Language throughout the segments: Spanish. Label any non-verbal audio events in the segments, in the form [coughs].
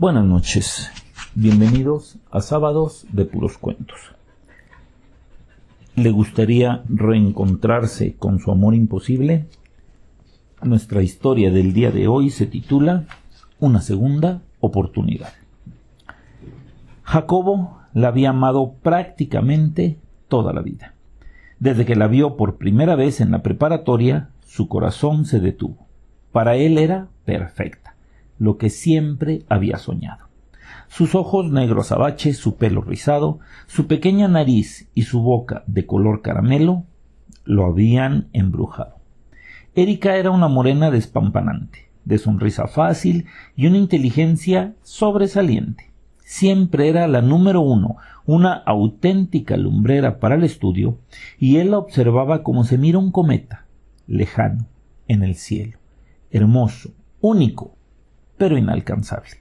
Buenas noches, bienvenidos a Sábados de Puros Cuentos. ¿Le gustaría reencontrarse con su amor imposible? Nuestra historia del día de hoy se titula Una segunda oportunidad. Jacobo la había amado prácticamente toda la vida. Desde que la vio por primera vez en la preparatoria, su corazón se detuvo. Para él era perfecta, lo que siempre había soñado. Sus ojos negros abaches, su pelo rizado, su pequeña nariz y su boca de color caramelo lo habían embrujado. Erika era una morena despampanante, de sonrisa fácil y una inteligencia sobresaliente. Siempre era la número uno, una auténtica lumbrera para el estudio, y él la observaba como se mira un cometa, lejano, en el cielo, hermoso, único, pero inalcanzable.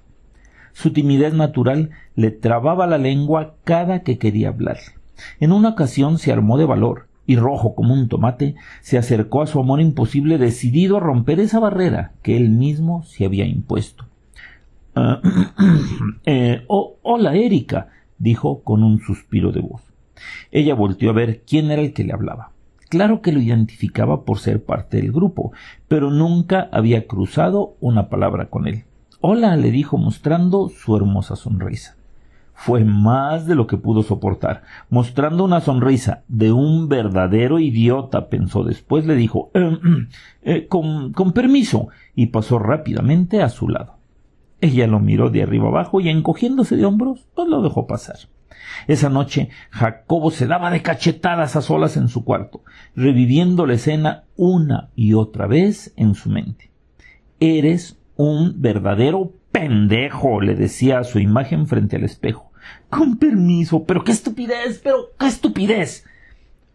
Su timidez natural le trababa la lengua cada que quería hablar. En una ocasión se armó de valor y rojo como un tomate, se acercó a su amor imposible decidido a romper esa barrera que él mismo se había impuesto. [coughs] Eh, oh, hola, Erika, dijo con un suspiro de voz. Ella volteó a ver quién era el que le hablaba. Claro que lo identificaba por ser parte del grupo, pero nunca había cruzado una palabra con él. Hola, le dijo mostrando su hermosa sonrisa. Fue más de lo que pudo soportar. Mostrando una sonrisa de un verdadero idiota, pensó después, le dijo em, eh, con, permiso, y pasó rápidamente a su lado. Ella lo miró de arriba abajo y encogiéndose de hombros, pues lo dejó pasar. Esa noche Jacobo se daba de cachetadas a solas en su cuarto, reviviendo la escena una y otra vez en su mente. Eres un verdadero pendejo, le decía a su imagen frente al espejo. Con permiso, pero qué estupidez, pero qué estupidez.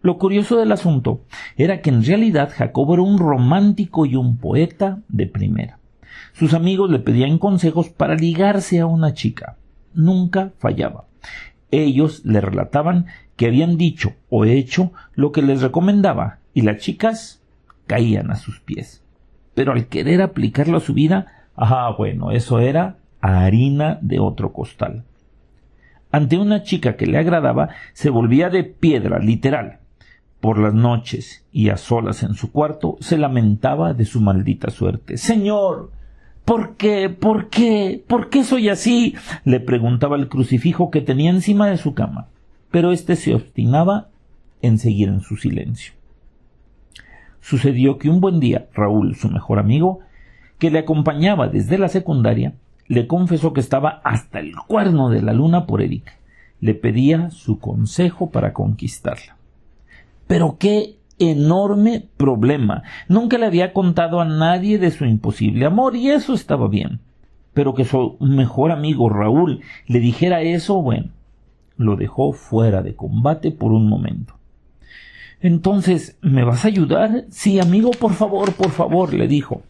Lo curioso del asunto era que en realidad Jacobo era un romántico y un poeta de primera. Sus amigos le pedían consejos para ligarse a una chica. Nunca fallaba. Ellos le relataban que habían dicho o hecho lo que les recomendaba y las chicas caían a sus pies. Pero al querer aplicarlo a su vida, ah, bueno, eso era harina de otro costal. Ante una chica que le agradaba, se volvía de piedra, literal. Por las noches y a solas en su cuarto, se lamentaba de su maldita suerte. Señor, ¿Por qué? ¿Por qué? ¿Por qué soy así? le preguntaba el crucifijo que tenía encima de su cama. Pero éste se obstinaba en seguir en su silencio. Sucedió que un buen día Raúl, su mejor amigo, que le acompañaba desde la secundaria, le confesó que estaba hasta el cuerno de la luna por Erika. Le pedía su consejo para conquistarla. Pero qué enorme problema. Nunca le había contado a nadie de su imposible amor y eso estaba bien. Pero que su mejor amigo Raúl le dijera eso, bueno, lo dejó fuera de combate por un momento. Entonces, ¿me vas a ayudar? Sí, amigo, por favor, por favor, le dijo,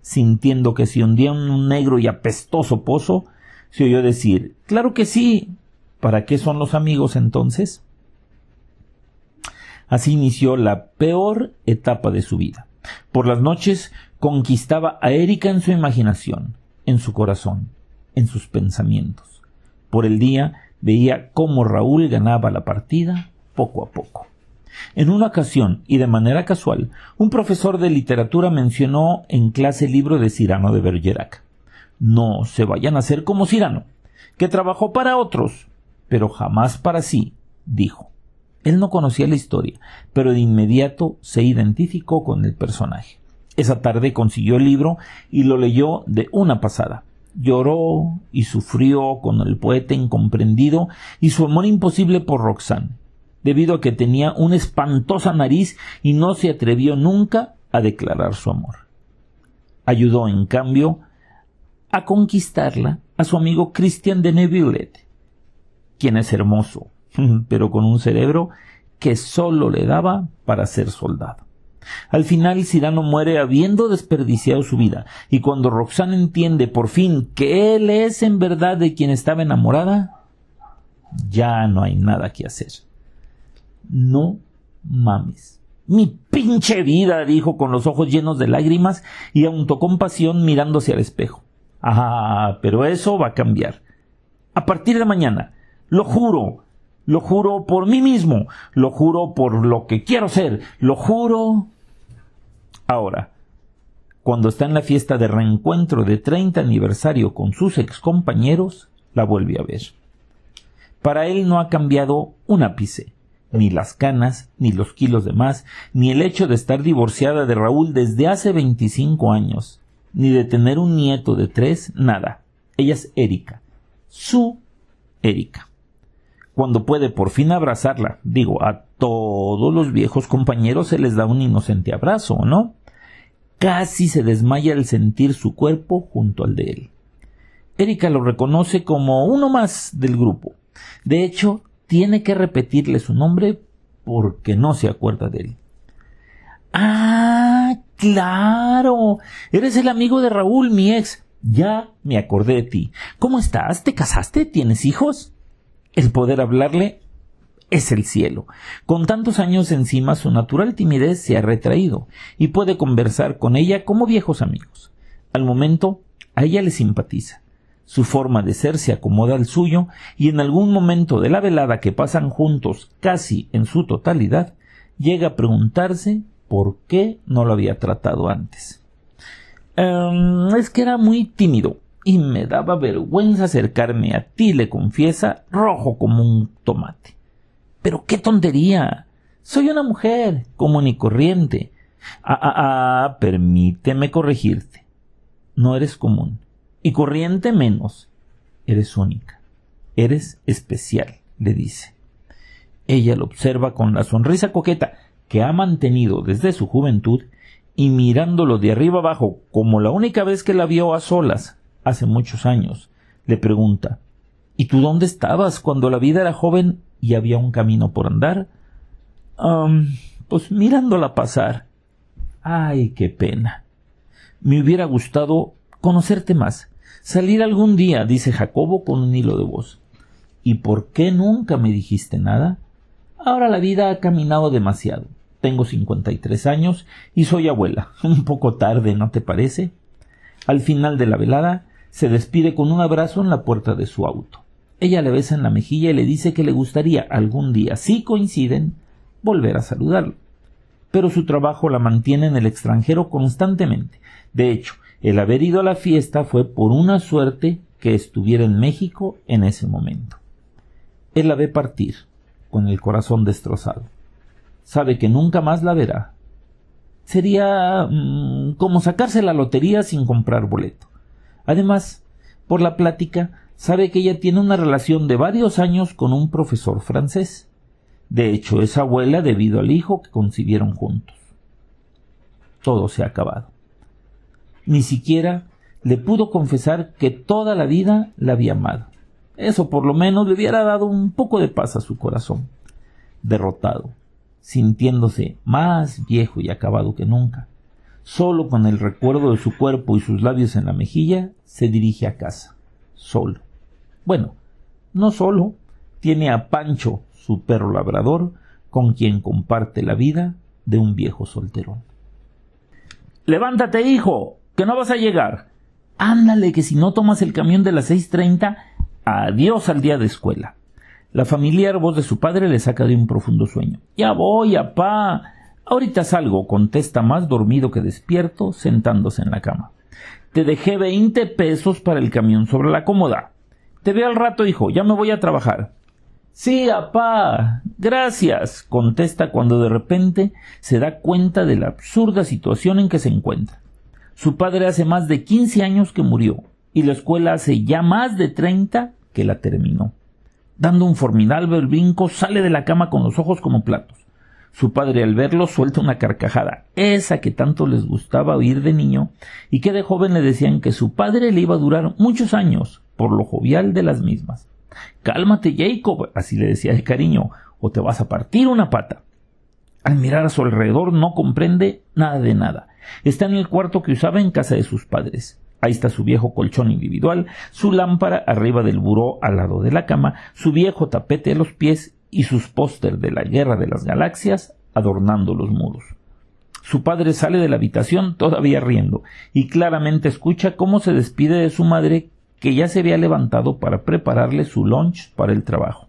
sintiendo que se hundía en un negro y apestoso pozo, se oyó decir Claro que sí. ¿Para qué son los amigos entonces? Así inició la peor etapa de su vida. Por las noches conquistaba a Erika en su imaginación, en su corazón, en sus pensamientos. Por el día veía cómo Raúl ganaba la partida poco a poco. En una ocasión, y de manera casual, un profesor de literatura mencionó en clase el libro de Cirano de Bergerac. No se vayan a hacer como Cirano, que trabajó para otros, pero jamás para sí, dijo. Él no conocía la historia, pero de inmediato se identificó con el personaje. Esa tarde consiguió el libro y lo leyó de una pasada. Lloró y sufrió con el poeta incomprendido y su amor imposible por Roxanne, debido a que tenía una espantosa nariz y no se atrevió nunca a declarar su amor. Ayudó, en cambio, a conquistarla a su amigo Christian de Neville, quien es hermoso, [laughs] pero con un cerebro que sólo le daba para ser soldado. Al final Cirano muere habiendo desperdiciado su vida, y cuando Roxana entiende por fin que él es en verdad de quien estaba enamorada, ya no hay nada que hacer. No mames. Mi pinche vida, dijo con los ojos llenos de lágrimas y aun con pasión mirándose al espejo. Ah, pero eso va a cambiar. A partir de mañana, lo juro, lo juro por mí mismo, lo juro por lo que quiero ser, lo juro. Ahora, cuando está en la fiesta de reencuentro de 30 aniversario con sus excompañeros, la vuelve a ver. Para él no ha cambiado un ápice, ni las canas, ni los kilos de más, ni el hecho de estar divorciada de Raúl desde hace 25 años, ni de tener un nieto de tres, nada. Ella es Erika, su Erika. Cuando puede por fin abrazarla, digo, a todos los viejos compañeros se les da un inocente abrazo, ¿no? Casi se desmaya al sentir su cuerpo junto al de él. Erika lo reconoce como uno más del grupo. De hecho, tiene que repetirle su nombre porque no se acuerda de él. Ah, claro. Eres el amigo de Raúl, mi ex. Ya me acordé de ti. ¿Cómo estás? ¿Te casaste? ¿Tienes hijos? El poder hablarle es el cielo. Con tantos años encima su natural timidez se ha retraído y puede conversar con ella como viejos amigos. Al momento, a ella le simpatiza. Su forma de ser se acomoda al suyo y en algún momento de la velada que pasan juntos casi en su totalidad, llega a preguntarse por qué no lo había tratado antes. Em, es que era muy tímido y me daba vergüenza acercarme a ti, le confiesa, rojo como un tomate. Pero qué tontería. Soy una mujer común y corriente. Ah, ah, ah, permíteme corregirte. No eres común. Y corriente menos. Eres única. Eres especial, le dice. Ella lo observa con la sonrisa coqueta que ha mantenido desde su juventud y mirándolo de arriba abajo como la única vez que la vio a solas hace muchos años, le pregunta ¿Y tú dónde estabas cuando la vida era joven y había un camino por andar. pues mirándola pasar. Ay, qué pena. Me hubiera gustado conocerte más. Salir algún día, dice Jacobo con un hilo de voz. ¿Y por qué nunca me dijiste nada? Ahora la vida ha caminado demasiado. Tengo cincuenta y tres años y soy abuela. [laughs] Un poco tarde, ¿no te parece? Al final de la velada, se despide con un abrazo en la puerta de su auto. Ella le besa en la mejilla y le dice que le gustaría algún día, si coinciden, volver a saludarlo. Pero su trabajo la mantiene en el extranjero constantemente. De hecho, el haber ido a la fiesta fue por una suerte que estuviera en México en ese momento. Él la ve partir, con el corazón destrozado. Sabe que nunca más la verá. Sería mm, como sacarse la lotería sin comprar boleto. Además, por la plática, sabe que ella tiene una relación de varios años con un profesor francés. De hecho, es abuela debido al hijo que concibieron juntos. Todo se ha acabado. Ni siquiera le pudo confesar que toda la vida la había amado. Eso por lo menos le hubiera dado un poco de paz a su corazón. Derrotado, sintiéndose más viejo y acabado que nunca, solo con el recuerdo de su cuerpo y sus labios en la mejilla, se dirige a casa, solo. Bueno, no solo, tiene a Pancho, su perro labrador, con quien comparte la vida de un viejo solterón. Levántate, hijo, que no vas a llegar. Ándale, que si no tomas el camión de las seis treinta, adiós al día de escuela. La familiar voz de su padre le saca de un profundo sueño. Ya voy, apá. Ahorita salgo, contesta más dormido que despierto, sentándose en la cama. Te dejé veinte pesos para el camión sobre la cómoda. Te veo al rato, hijo, ya me voy a trabajar. Sí, apá. Gracias. contesta cuando de repente se da cuenta de la absurda situación en que se encuentra. Su padre hace más de quince años que murió, y la escuela hace ya más de treinta que la terminó. Dando un formidable brinco, sale de la cama con los ojos como platos. Su padre al verlo suelta una carcajada, esa que tanto les gustaba oír de niño, y que de joven le decían que su padre le iba a durar muchos años, por lo jovial de las mismas. Cálmate, Jacob, así le decía de cariño, o te vas a partir una pata. Al mirar a su alrededor no comprende nada de nada. Está en el cuarto que usaba en casa de sus padres. Ahí está su viejo colchón individual, su lámpara arriba del buró al lado de la cama, su viejo tapete a los pies y sus póster de la Guerra de las Galaxias adornando los muros. Su padre sale de la habitación todavía riendo y claramente escucha cómo se despide de su madre que ya se había levantado para prepararle su lunch para el trabajo.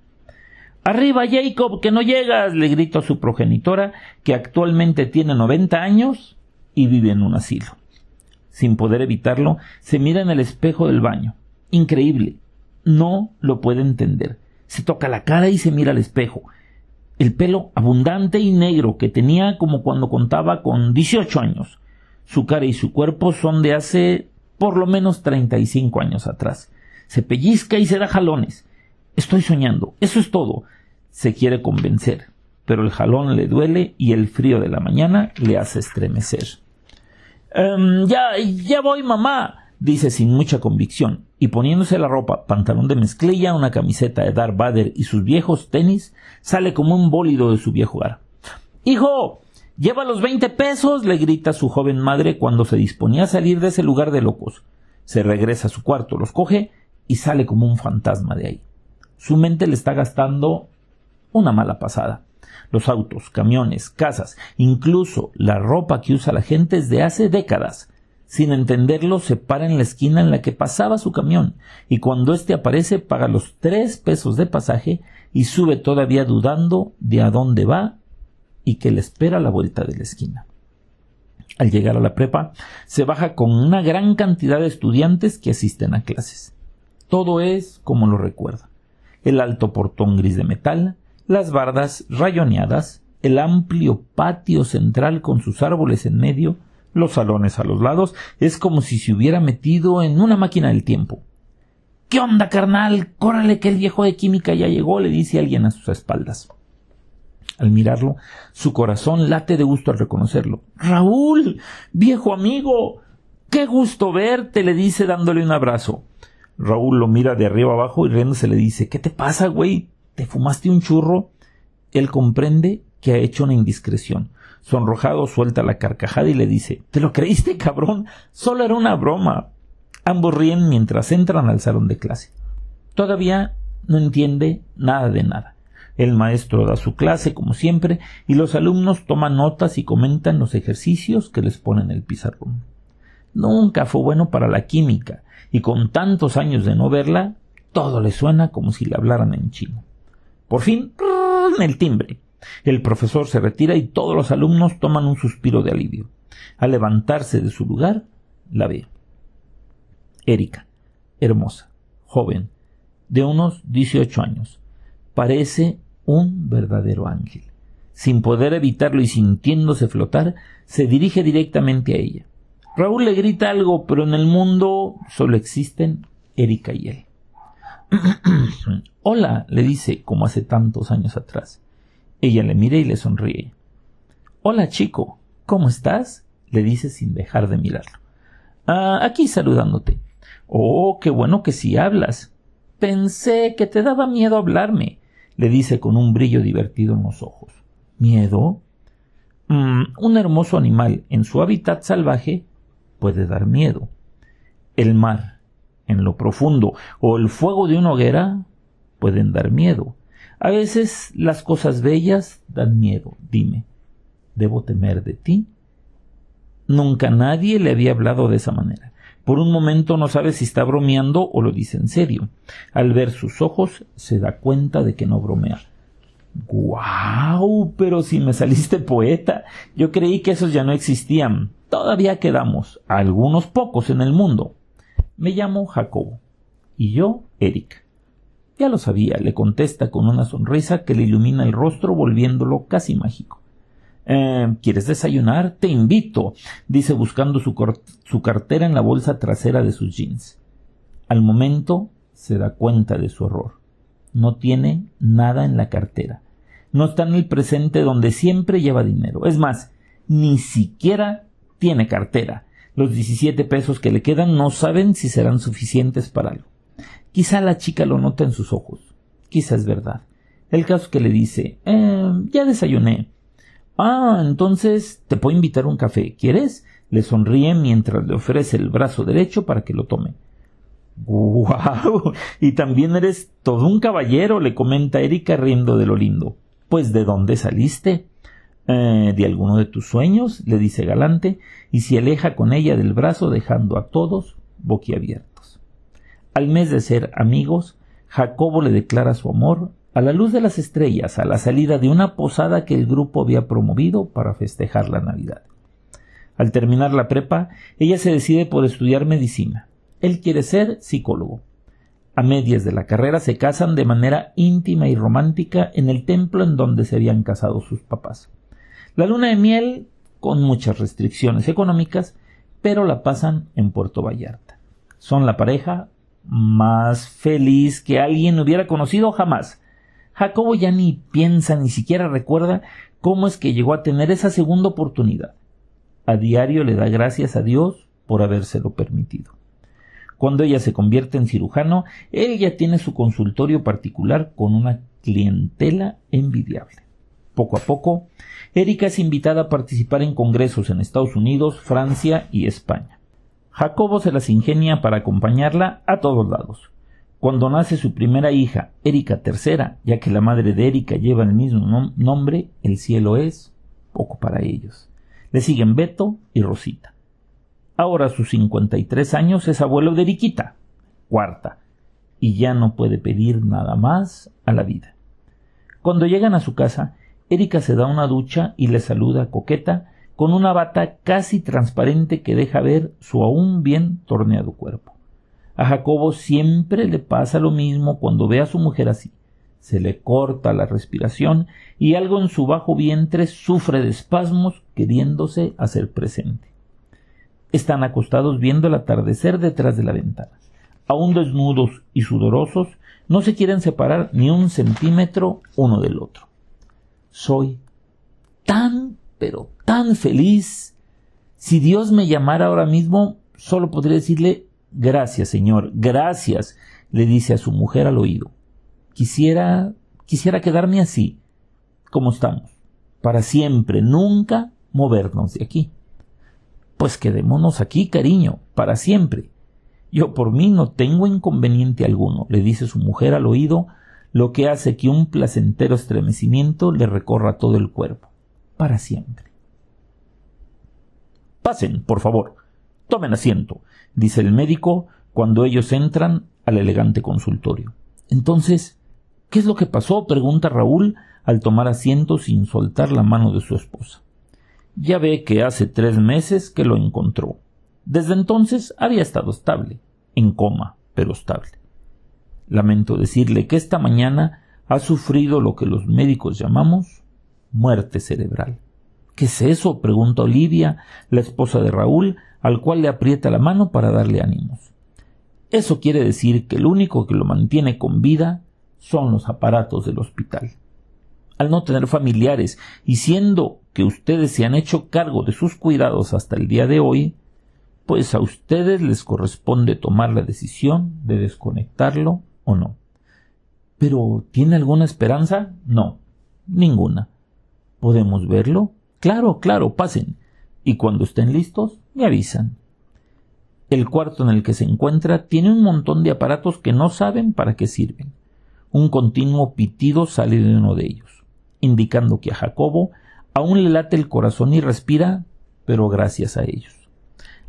Arriba, Jacob, que no llegas, le grita a su progenitora, que actualmente tiene noventa años y vive en un asilo. Sin poder evitarlo, se mira en el espejo del baño. Increíble. No lo puede entender. Se toca la cara y se mira al espejo. El pelo abundante y negro que tenía como cuando contaba con dieciocho años. Su cara y su cuerpo son de hace por lo menos treinta y cinco años atrás. Se pellizca y se da jalones. Estoy soñando. Eso es todo se quiere convencer, pero el jalón le duele y el frío de la mañana le hace estremecer. Em, ya, ya voy, mamá, dice sin mucha convicción, y poniéndose la ropa, pantalón de mezclilla, una camiseta de Darth Vader y sus viejos tenis, sale como un bólido de su viejo hogar. Hijo, lleva los veinte pesos, le grita su joven madre cuando se disponía a salir de ese lugar de locos. Se regresa a su cuarto, los coge y sale como un fantasma de ahí. Su mente le está gastando una mala pasada. Los autos, camiones, casas, incluso la ropa que usa la gente desde hace décadas. Sin entenderlo, se para en la esquina en la que pasaba su camión, y cuando éste aparece paga los tres pesos de pasaje y sube todavía dudando de a dónde va y que le espera la vuelta de la esquina. Al llegar a la prepa, se baja con una gran cantidad de estudiantes que asisten a clases. Todo es como lo recuerda. El alto portón gris de metal, las bardas rayoneadas, el amplio patio central con sus árboles en medio, los salones a los lados, es como si se hubiera metido en una máquina del tiempo. ¿Qué onda, carnal? Córrele que el viejo de química ya llegó, le dice alguien a sus espaldas. Al mirarlo, su corazón late de gusto al reconocerlo. Raúl, viejo amigo, qué gusto verte, le dice dándole un abrazo. Raúl lo mira de arriba abajo y riéndose le dice ¿Qué te pasa, güey? ¿Te fumaste un churro? Él comprende que ha hecho una indiscreción. Sonrojado suelta la carcajada y le dice ¿Te lo creíste, cabrón? Solo era una broma. Ambos ríen mientras entran al salón de clase. Todavía no entiende nada de nada. El maestro da su clase, como siempre, y los alumnos toman notas y comentan los ejercicios que les ponen el pizarrón. Nunca fue bueno para la química, y con tantos años de no verla, todo le suena como si le hablaran en chino. Por fin, el timbre. El profesor se retira y todos los alumnos toman un suspiro de alivio. Al levantarse de su lugar, la ve. Erika, hermosa, joven, de unos 18 años. Parece un verdadero ángel. Sin poder evitarlo y sintiéndose flotar, se dirige directamente a ella. Raúl le grita algo, pero en el mundo solo existen Erika y él. [clears throat] Hola, le dice, como hace tantos años atrás. Ella le mira y le sonríe. Hola, chico, ¿cómo estás? le dice sin dejar de mirarlo. Ah, aquí saludándote. Oh, qué bueno que sí hablas. Pensé que te daba miedo hablarme, le dice con un brillo divertido en los ojos. ¿Miedo? Mm, un hermoso animal en su hábitat salvaje puede dar miedo. El mar, en lo profundo, o el fuego de una hoguera pueden dar miedo. A veces las cosas bellas dan miedo. Dime, ¿debo temer de ti? Nunca nadie le había hablado de esa manera. Por un momento no sabe si está bromeando o lo dice en serio. Al ver sus ojos se da cuenta de que no bromea. ¡Guau! Pero si me saliste poeta. Yo creí que esos ya no existían. Todavía quedamos, algunos pocos en el mundo. Me llamo Jacobo. Y yo, Eric. Ya lo sabía, le contesta con una sonrisa que le ilumina el rostro volviéndolo casi mágico. Eh, ¿Quieres desayunar? Te invito, dice buscando su, su cartera en la bolsa trasera de sus jeans. Al momento se da cuenta de su error. No tiene nada en la cartera. No está en el presente donde siempre lleva dinero. Es más, ni siquiera tiene cartera. Los 17 pesos que le quedan no saben si serán suficientes para algo. Quizá la chica lo nota en sus ojos. Quizá es verdad. El caso que le dice eh, ya desayuné. Ah, entonces te puedo invitar un café. ¿Quieres? Le sonríe mientras le ofrece el brazo derecho para que lo tome. ¡Guau! [laughs] Y también eres todo un caballero, le comenta Erika riendo de lo lindo. Pues ¿de dónde saliste? Eh, de alguno de tus sueños, le dice galante, y se aleja con ella del brazo dejando a todos boquiabiertos. Al mes de ser amigos, Jacobo le declara su amor a la luz de las estrellas a la salida de una posada que el grupo había promovido para festejar la Navidad. Al terminar la prepa, ella se decide por estudiar medicina. Él quiere ser psicólogo. A medias de la carrera se casan de manera íntima y romántica en el templo en donde se habían casado sus papás. La luna de miel, con muchas restricciones económicas, pero la pasan en Puerto Vallarta. Son la pareja más feliz que alguien hubiera conocido jamás. Jacobo ya ni piensa, ni siquiera recuerda cómo es que llegó a tener esa segunda oportunidad. A diario le da gracias a Dios por habérselo permitido. Cuando ella se convierte en cirujano, él ya tiene su consultorio particular con una clientela envidiable. Poco a poco, Erika es invitada a participar en congresos en Estados Unidos, Francia y España. Jacobo se las ingenia para acompañarla a todos lados. Cuando nace su primera hija, Erika III, ya que la madre de Erika lleva el mismo nombre, el cielo es poco para ellos. Le siguen Beto y Rosita. Ahora a sus 53 años es abuelo de Eriquita, cuarta, y ya no puede pedir nada más a la vida. Cuando llegan a su casa, Erika se da una ducha y le saluda coqueta con una bata casi transparente que deja ver su aún bien torneado cuerpo. A Jacobo siempre le pasa lo mismo cuando ve a su mujer así. Se le corta la respiración y algo en su bajo vientre sufre de espasmos queriéndose hacer presente. Están acostados viendo el atardecer detrás de la ventana. Aún desnudos y sudorosos, no se quieren separar ni un centímetro uno del otro soy tan, pero tan feliz. Si Dios me llamara ahora mismo, solo podría decirle gracias, Señor, gracias, le dice a su mujer al oído. Quisiera, quisiera quedarme así, como estamos, para siempre, nunca movernos de aquí. Pues quedémonos aquí, cariño, para siempre. Yo por mí no tengo inconveniente alguno, le dice su mujer al oído, lo que hace que un placentero estremecimiento le recorra todo el cuerpo, para siempre. Pasen, por favor. Tomen asiento, dice el médico cuando ellos entran al elegante consultorio. Entonces, ¿qué es lo que pasó? pregunta Raúl al tomar asiento sin soltar la mano de su esposa. Ya ve que hace tres meses que lo encontró. Desde entonces había estado estable, en coma, pero estable. Lamento decirle que esta mañana ha sufrido lo que los médicos llamamos muerte cerebral. ¿Qué es eso? pregunta Olivia, la esposa de Raúl, al cual le aprieta la mano para darle ánimos. Eso quiere decir que lo único que lo mantiene con vida son los aparatos del hospital. Al no tener familiares y siendo que ustedes se han hecho cargo de sus cuidados hasta el día de hoy, pues a ustedes les corresponde tomar la decisión de desconectarlo o no. Pero ¿tiene alguna esperanza? No, ninguna. ¿Podemos verlo? Claro, claro, pasen. Y cuando estén listos, me avisan. El cuarto en el que se encuentra tiene un montón de aparatos que no saben para qué sirven. Un continuo pitido sale de uno de ellos, indicando que a Jacobo aún le late el corazón y respira, pero gracias a ellos.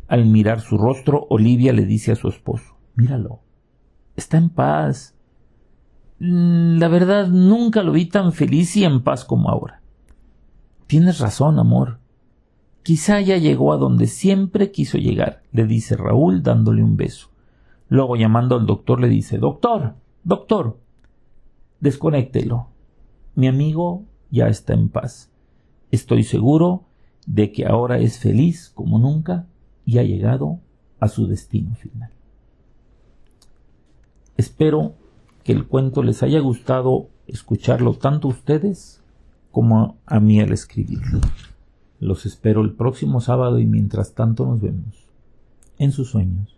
Al mirar su rostro, Olivia le dice a su esposo Míralo, está en paz. La verdad, nunca lo vi tan feliz y en paz como ahora. Tienes razón, amor. Quizá ya llegó a donde siempre quiso llegar, le dice Raúl dándole un beso. Luego llamando al doctor le dice Doctor, doctor, desconéctelo. Mi amigo ya está en paz. Estoy seguro de que ahora es feliz como nunca y ha llegado a su destino final. Espero que el cuento les haya gustado escucharlo tanto a ustedes como a mí al escribirlo. Los espero el próximo sábado y mientras tanto nos vemos en sus sueños.